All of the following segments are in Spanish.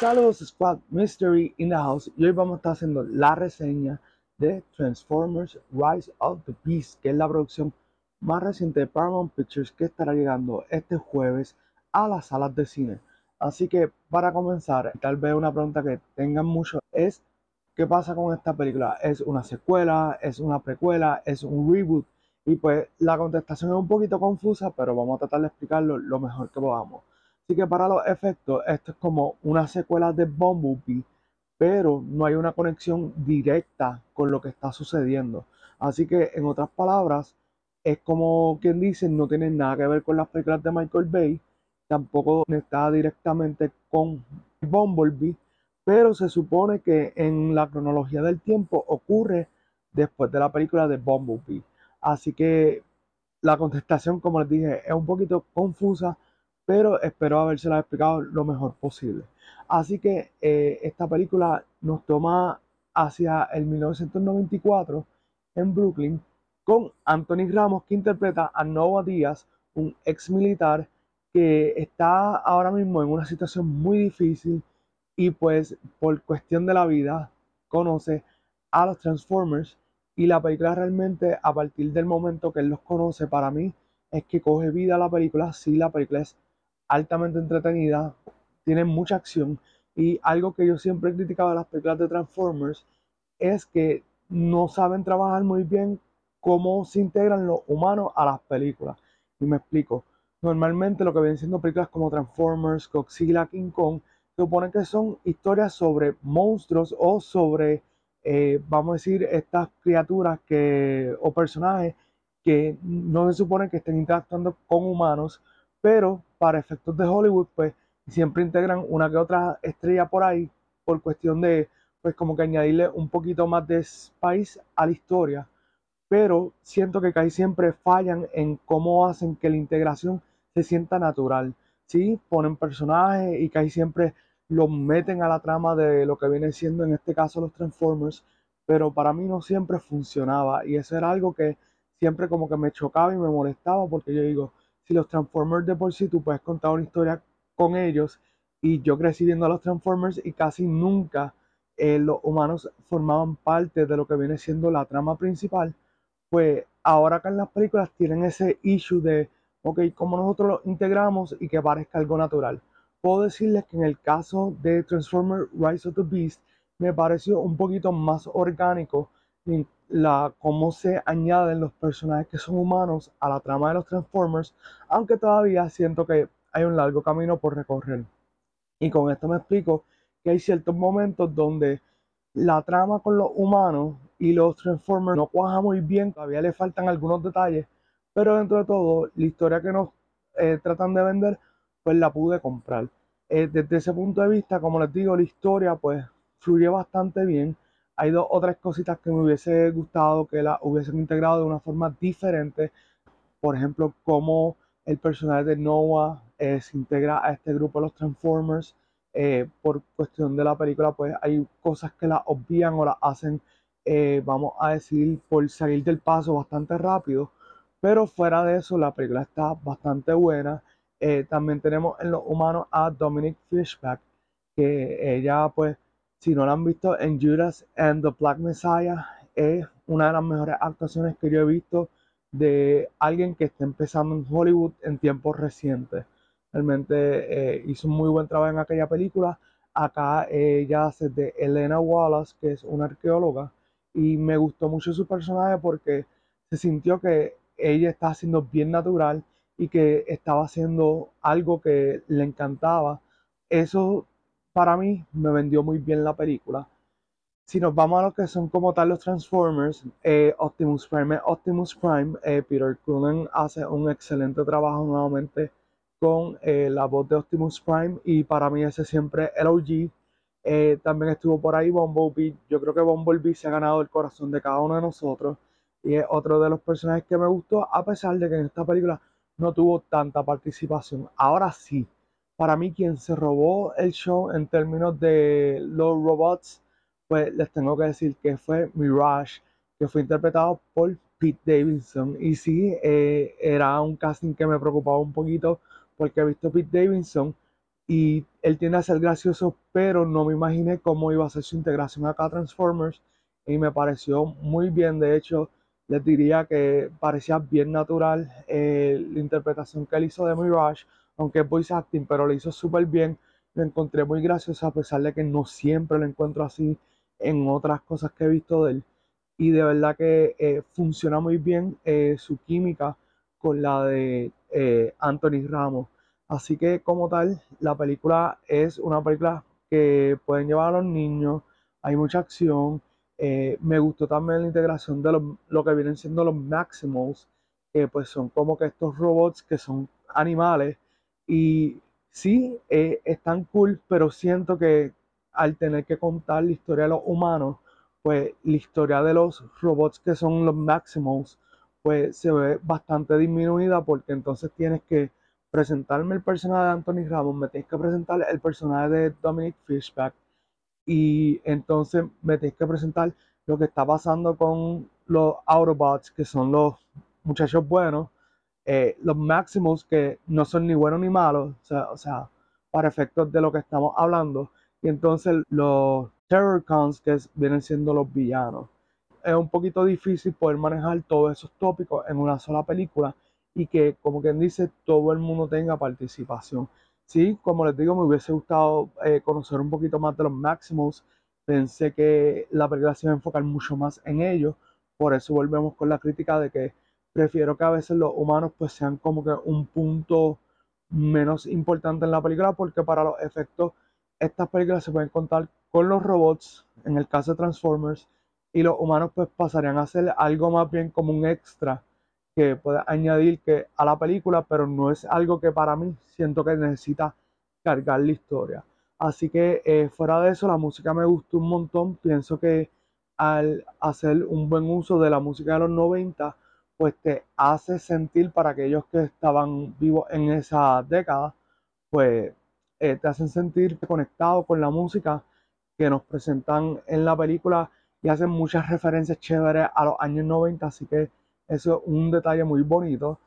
Saludos Squad Mystery in the House y hoy vamos a estar haciendo la reseña de Transformers Rise of the Beast, que es la producción más reciente de Paramount Pictures que estará llegando este jueves a las salas de cine. Así que para comenzar, tal vez una pregunta que tengan mucho es ¿qué pasa con esta película? ¿Es una secuela? ¿Es una precuela? ¿Es un reboot? Y pues la contestación es un poquito confusa, pero vamos a tratar de explicarlo lo mejor que podamos. Así que para los efectos, esto es como una secuela de Bumblebee, pero no hay una conexión directa con lo que está sucediendo. Así que, en otras palabras, es como quien dice, no tiene nada que ver con las películas de Michael Bay, tampoco está directamente con Bumblebee, pero se supone que en la cronología del tiempo ocurre después de la película de Bumblebee. Así que la contestación, como les dije, es un poquito confusa, pero espero habérsela explicado lo mejor posible. Así que eh, esta película nos toma hacia el 1994 en Brooklyn con Anthony Ramos que interpreta a Noah Díaz, un ex militar que está ahora mismo en una situación muy difícil y pues por cuestión de la vida conoce a los Transformers y la película realmente a partir del momento que él los conoce para mí es que coge vida la película, sí la película es altamente entretenida, tiene mucha acción y algo que yo siempre he criticado de las películas de Transformers es que no saben trabajar muy bien cómo se integran los humanos a las películas. Y me explico. Normalmente lo que vienen siendo películas como Transformers, Godzilla, King Kong, supone que son historias sobre monstruos o sobre, eh, vamos a decir, estas criaturas que, o personajes que no se supone que estén interactuando con humanos, pero para efectos de Hollywood, pues siempre integran una que otra estrella por ahí por cuestión de, pues como que añadirle un poquito más de spice a la historia. Pero siento que casi siempre fallan en cómo hacen que la integración se sienta natural. Sí, ponen personajes y casi siempre los meten a la trama de lo que viene siendo en este caso los Transformers, pero para mí no siempre funcionaba y eso era algo que siempre como que me chocaba y me molestaba porque yo digo, si los Transformers de por sí tú puedes contar una historia con ellos y yo crecí viendo a los Transformers y casi nunca eh, los humanos formaban parte de lo que viene siendo la trama principal, pues ahora que en las películas tienen ese issue de, ok, cómo nosotros lo integramos y que parezca algo natural. Puedo decirles que en el caso de Transformers Rise of the Beast me pareció un poquito más orgánico la, cómo se añaden los personajes que son humanos a la trama de los Transformers, aunque todavía siento que hay un largo camino por recorrer. Y con esto me explico que hay ciertos momentos donde la trama con los humanos y los Transformers no cuaja muy bien, todavía le faltan algunos detalles, pero dentro de todo, la historia que nos eh, tratan de vender, pues la pude comprar. Eh, desde ese punto de vista, como les digo, la historia pues fluye bastante bien hay dos otras cositas que me hubiese gustado que la hubiesen integrado de una forma diferente. Por ejemplo, cómo el personaje de Noah eh, se integra a este grupo de los Transformers. Eh, por cuestión de la película, pues hay cosas que la obvian o la hacen, eh, vamos a decir, por salir del paso bastante rápido. Pero fuera de eso, la película está bastante buena. también tenemos en los humanos a Dominic Fishback, que ella pues si no la han visto en Judas and the Black Messiah, es una de las mejores actuaciones que yo he visto de alguien que está empezando en Hollywood en tiempos recientes. Realmente eh, hizo un muy buen trabajo en aquella película. Acá ella hace de Elena Wallace, que es una arqueóloga, y me gustó mucho su personaje porque se sintió que ella está haciendo bien natural y que estaba haciendo algo que le encantaba. Eso para mí me vendió muy bien la película. Si nos vamos a lo que son como tal los Transformers, eh, Optimus Prime Optimus Prime, eh, Peter Cullen hace un excelente trabajo nuevamente con eh, la voz de Optimus Prime y para mí ese siempre el OG. también estuvo por ahí Bumblebee. Yo creo que Bumblebee se ha ganado el corazón de cada uno de nosotros y es otro de los personajes que me gustó a pesar de que en esta película no tuvo tanta participación. Ahora sí, para mí quien se robó el show en términos de los robots, pues les tengo que decir que fue Mirage, que fue interpretado por Pete Davidson. Y sí, eh, era un casting que me preocupaba un poquito porque he visto Pete Davidson y él tiende a ser gracioso, pero no me imaginé cómo iba a ser su integración acá a Transformers y me pareció muy bien, de hecho les diría que parecía bien natural eh, la interpretación que él hizo de Mirage, aunque es voice acting, pero lo hizo súper bien, lo encontré muy gracioso a pesar de que no siempre lo encuentro así en otras cosas que he visto de él y de verdad que eh, funciona muy bien eh, su química con la de Anthony Ramos Así que como tal, la película es una película que pueden llevar a los niños, hay mucha acción. Eh, me gustó también la integración de lo que vienen siendo los Maximals, que pues son como que estos robots que son animales. Y sí, eh, están cool, pero siento que al tener que contar la historia de los humanos, pues la historia de los robots que son los Maximals, pues se ve bastante disminuida porque entonces tienes que presentarme el personaje de Anthony Ramos, me tenéis que presentar el personaje de Dominic Fishback. Y entonces me tenéis que presentar lo que está pasando con los Autobots, que son los muchachos buenos, eh, los Maximals, que no son ni buenos ni malos, o sea, para efectos de lo que estamos hablando, y entonces los Terrorcons, que vienen siendo los villanos. Es un poquito difícil poder manejar todos esos tópicos en una sola película, y que, como quien dice, todo el mundo tenga participación. Sí, como les digo, me hubiese gustado eh, conocer un poquito más de los Maximals. Pensé que la película se iba a enfocar mucho más en ellos. Por eso volvemos con la crítica de que prefiero que a veces los humanos pues sean como que un punto menos importante en la película porque para los efectos estas películas se pueden contar con los robots, en el caso de Transformers, y los humanos pues pasarían a ser algo más bien como un extra que puede añadir que a la película, pero no es algo que para mí siento que necesita cargar la historia. Así que eh, fuera de eso, la música me gustó un montón. Pienso que al hacer un buen uso de la música de los 90, pues te hace sentir para aquellos que estaban vivos en esa década, pues eh, te hacen sentir conectado con la música que nos presentan en la película y hacen muchas referencias chéveres a los años 90, así que eso es un detalle muy bonito.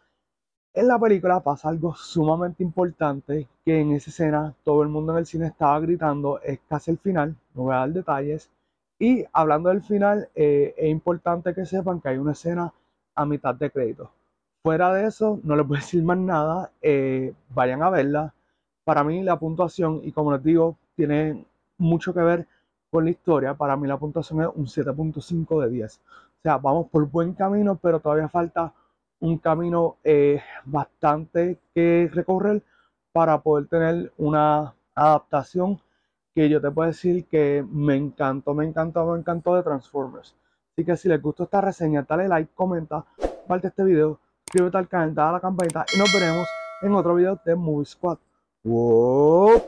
En la película pasa algo sumamente importante que en esa escena todo el mundo en el cine estaba gritando, es casi el final, no voy a dar detalles. Y hablando del final, eh, es importante que sepan que hay una escena a mitad de crédito. Fuera de eso, no les voy a decir más nada, eh, vayan a verla. Para mí la puntuación, y como les digo, tiene mucho que ver con la historia, para mí la puntuación es un 7.5 de 10. O sea, vamos por buen camino, pero todavía falta un camino eh, bastante que recorrer para poder tener una adaptación que yo te puedo decir que me encantó, me encantó, me encantó de Transformers. Así que si les gustó esta reseña, dale like, comenta, comparte este video, suscríbete al canal, dale a la campanita y nos veremos en otro video de Movie Squad. ¡Wow!